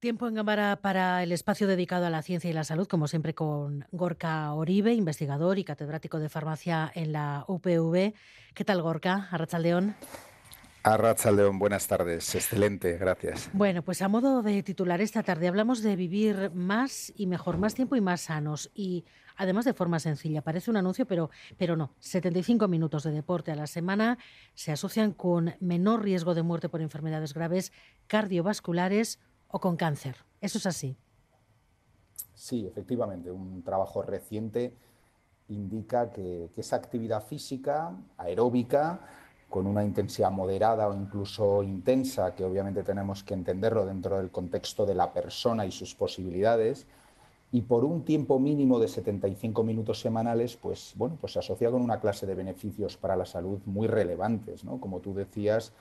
Tiempo en cámara para el espacio dedicado a la ciencia y la salud, como siempre con Gorka Oribe, investigador y catedrático de farmacia en la UPV. ¿Qué tal, Gorka? Arrachaldeón. Arrachaldeón, buenas tardes. Excelente, gracias. Bueno, pues a modo de titular esta tarde hablamos de vivir más y mejor, más tiempo y más sanos. Y además de forma sencilla. Parece un anuncio, pero, pero no. 75 minutos de deporte a la semana se asocian con menor riesgo de muerte por enfermedades graves cardiovasculares o con cáncer. ¿Eso es así? Sí, efectivamente. Un trabajo reciente indica que, esa actividad física aeróbica con una intensidad moderada o incluso intensa, que obviamente tenemos que entenderlo dentro del contexto de la persona y sus posibilidades, y por un tiempo mínimo de 75 minutos semanales, pues bueno, pues se asocia con una clase de beneficios para la salud muy relevantes, ¿no? Como tú decías,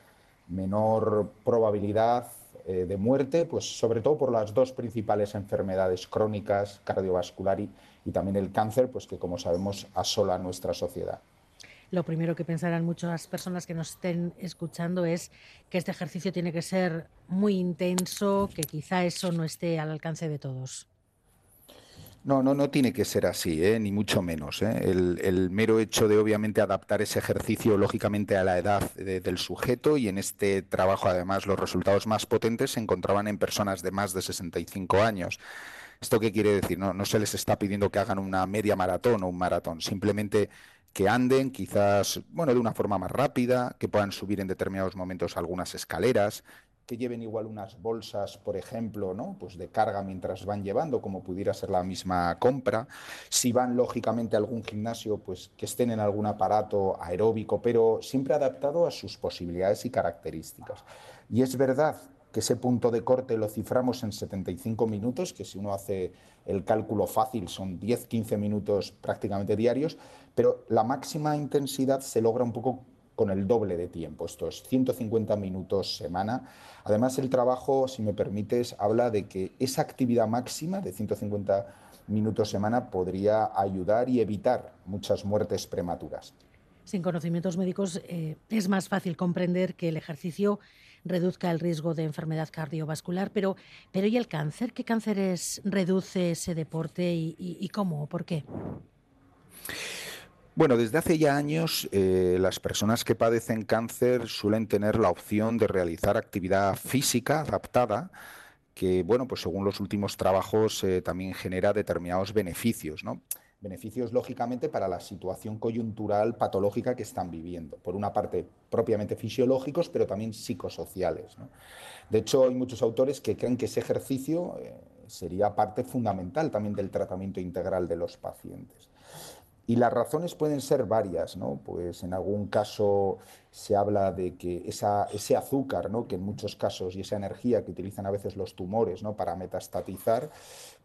menor probabilidad eh, de muerte, pues sobre todo por las dos principales enfermedades crónicas, cardiovascular y, también el cáncer, pues que como sabemos asola nuestra sociedad. Lo primero que pensarán muchas personas que nos estén escuchando es que este ejercicio tiene que ser muy intenso, que quizá eso no esté al alcance de todos. No, no, no tiene que ser así, ¿eh? ni mucho menos. ¿eh? El, mero hecho de obviamente adaptar ese ejercicio lógicamente a la edad del sujeto y en este trabajo además los resultados más potentes se encontraban en personas de más de 65 años. ¿Esto qué quiere decir? No, no se les está pidiendo que hagan una media maratón o un maratón, simplemente que anden quizás, bueno, de una forma más rápida, que puedan subir en determinados momentos algunas escaleras, que lleven igual unas bolsas, por ejemplo, ¿no? pues de carga mientras van llevando, como pudiera ser la misma compra. Si van, lógicamente, a algún gimnasio, pues que estén en algún aparato aeróbico, pero siempre adaptado a sus posibilidades y características. Y es verdad que ese punto de corte lo ciframos en 75 minutos, que si uno hace el cálculo fácil son 10-15 minutos prácticamente diarios, pero la máxima intensidad se logra un poco con el doble de tiempo, estos 150 minutos semana. Además, el trabajo, si me permites, habla de que esa actividad máxima de 150 minutos semana podría ayudar y evitar muchas muertes prematuras. Sin conocimientos médicos eh, es más fácil comprender que el ejercicio reduzca el riesgo de enfermedad cardiovascular, pero, pero ¿y el cáncer? ¿Qué cánceres reduce ese deporte y, y cómo? ¿Por qué? Bueno, desde hace ya años eh, las personas que padecen cáncer suelen tener la opción de realizar actividad física adaptada que, bueno, pues según los últimos trabajos eh, también genera determinados beneficios, ¿no? Beneficios, lógicamente, para la situación coyuntural patológica que están viviendo. Por una parte, propiamente fisiológicos, pero también psicosociales. De hecho, hay muchos autores que creen que ese ejercicio eh, sería parte fundamental también del tratamiento integral de los pacientes. Y las razones pueden ser varias, ¿no? Pues en algún caso se habla de que ese azúcar, ¿no? Que en muchos casos y esa energía que utilizan a veces los tumores, ¿no? Para metastatizar,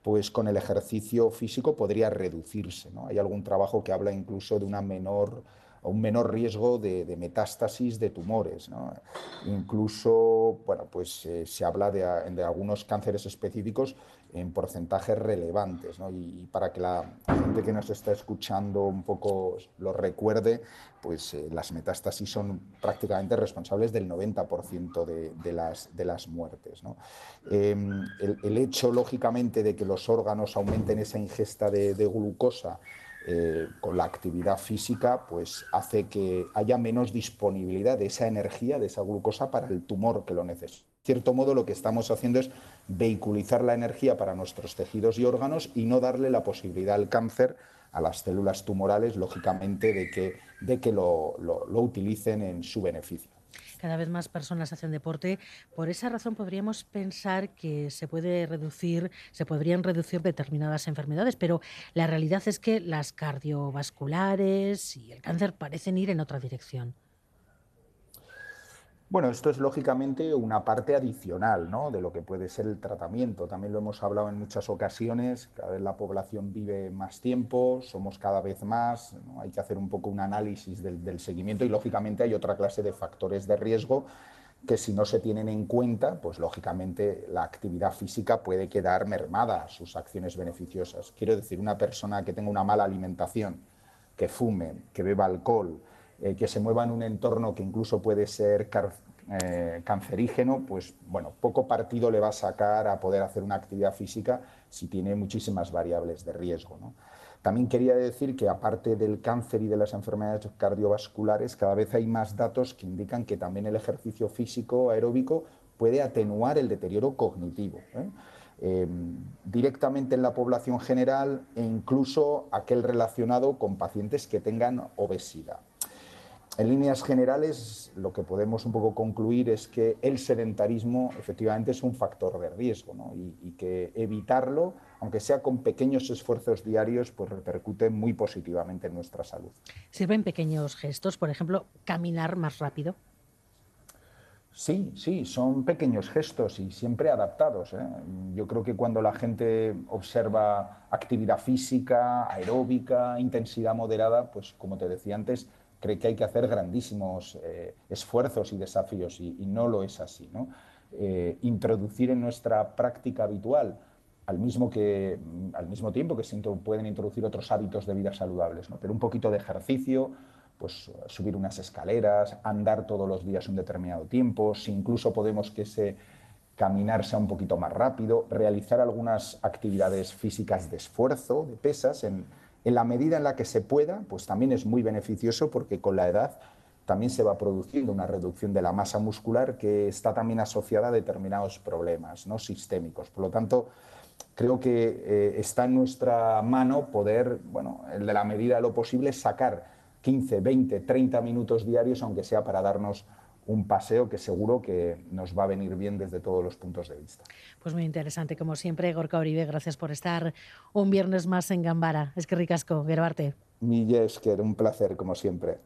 pues con el ejercicio físico podría reducirse, ¿no? Hay algún trabajo que habla incluso de una menor un menor riesgo de, metástasis de tumores. Incluso, bueno, pues eh, se habla de, de, algunos cánceres específicos en porcentajes relevantes. Y, para que la gente que nos está escuchando un poco lo recuerde, pues eh, las metástasis son prácticamente responsables del 90% de, las, de las muertes. Em, el, hecho, lógicamente, de que los órganos aumenten esa ingesta de, glucosa eh, con la actividad física, pues hace que haya menos disponibilidad de esa energía, de esa glucosa para el tumor que lo necesita cierto modo lo que estamos haciendo es vehiculizar la energía para nuestros tejidos y órganos y no darle la posibilidad al cáncer, a las células tumorales, lógicamente, de que, de que lo, lo utilicen en su beneficio. Cada vez más personas hacen deporte. Por esa razón podríamos pensar que se puede reducir, se podrían reducir determinadas enfermedades, pero la realidad es que las cardiovasculares y el cáncer parecen ir en otra dirección. Bueno, esto es lógicamente una parte adicional ¿no? de lo que puede ser el tratamiento. También lo hemos hablado en muchas ocasiones, cada vez la población vive más tiempo, somos cada vez más, hay que hacer un poco un análisis del, seguimiento y lógicamente hay otra clase de factores de riesgo que si no se tienen en cuenta, pues lógicamente la actividad física puede quedar mermada sus acciones beneficiosas. Quiero decir, una persona que tenga una mala alimentación, que fume, que beba alcohol, eh, que se mueva en un entorno que incluso puede ser eh, cancerígeno, pues bueno, poco partido le va a sacar a poder hacer una actividad física si tiene muchísimas variables de riesgo. También quería decir que aparte del cáncer y de las enfermedades cardiovasculares, cada vez hay más datos que indican que también el ejercicio físico aeróbico puede atenuar el deterioro cognitivo. ¿eh? Em, directamente en la población general e incluso aquel relacionado con pacientes que tengan obesidad. En líneas generales, lo que podemos un poco concluir es que el sedentarismo efectivamente es un factor de riesgo y, que evitarlo, aunque sea con pequeños esfuerzos diarios, pues repercute muy positivamente en nuestra salud. ¿Sirven pequeños gestos, por ejemplo, caminar más rápido? Sí, sí, son pequeños gestos y siempre adaptados. ¿eh? Yo creo que cuando la gente observa actividad física, aeróbica, intensidad moderada, pues como te decía antes, cree que hay que hacer grandísimos eh, esfuerzos y desafíos y, no lo es así. ¿no? Eh, introducir en nuestra práctica habitual, al mismo, que, al mismo tiempo que se pueden introducir otros hábitos de vida saludables, ¿no? pero un poquito de ejercicio, pues subir unas escaleras, andar todos los días un determinado tiempo, si incluso podemos que ese caminar sea un poquito más rápido, realizar algunas actividades físicas de esfuerzo, de pesas, en, en la medida en la que se pueda, pues también es muy beneficioso porque con la edad también se va produciendo una reducción de la masa muscular que está también asociada a determinados problemas ¿no? sistémicos. Por lo tanto, creo que eh, está en nuestra mano poder, bueno, de la medida de lo posible, sacar 15, 20, 30 minutos diarios, aunque sea para darnos un paseo que seguro que nos va a venir bien desde todos los puntos de vista. Pues muy interesante, como siempre, Gorka Oribe, gracias por estar un viernes más en Gambara. Es que ricasco, Gerbarte. Mi que un placer, como siempre.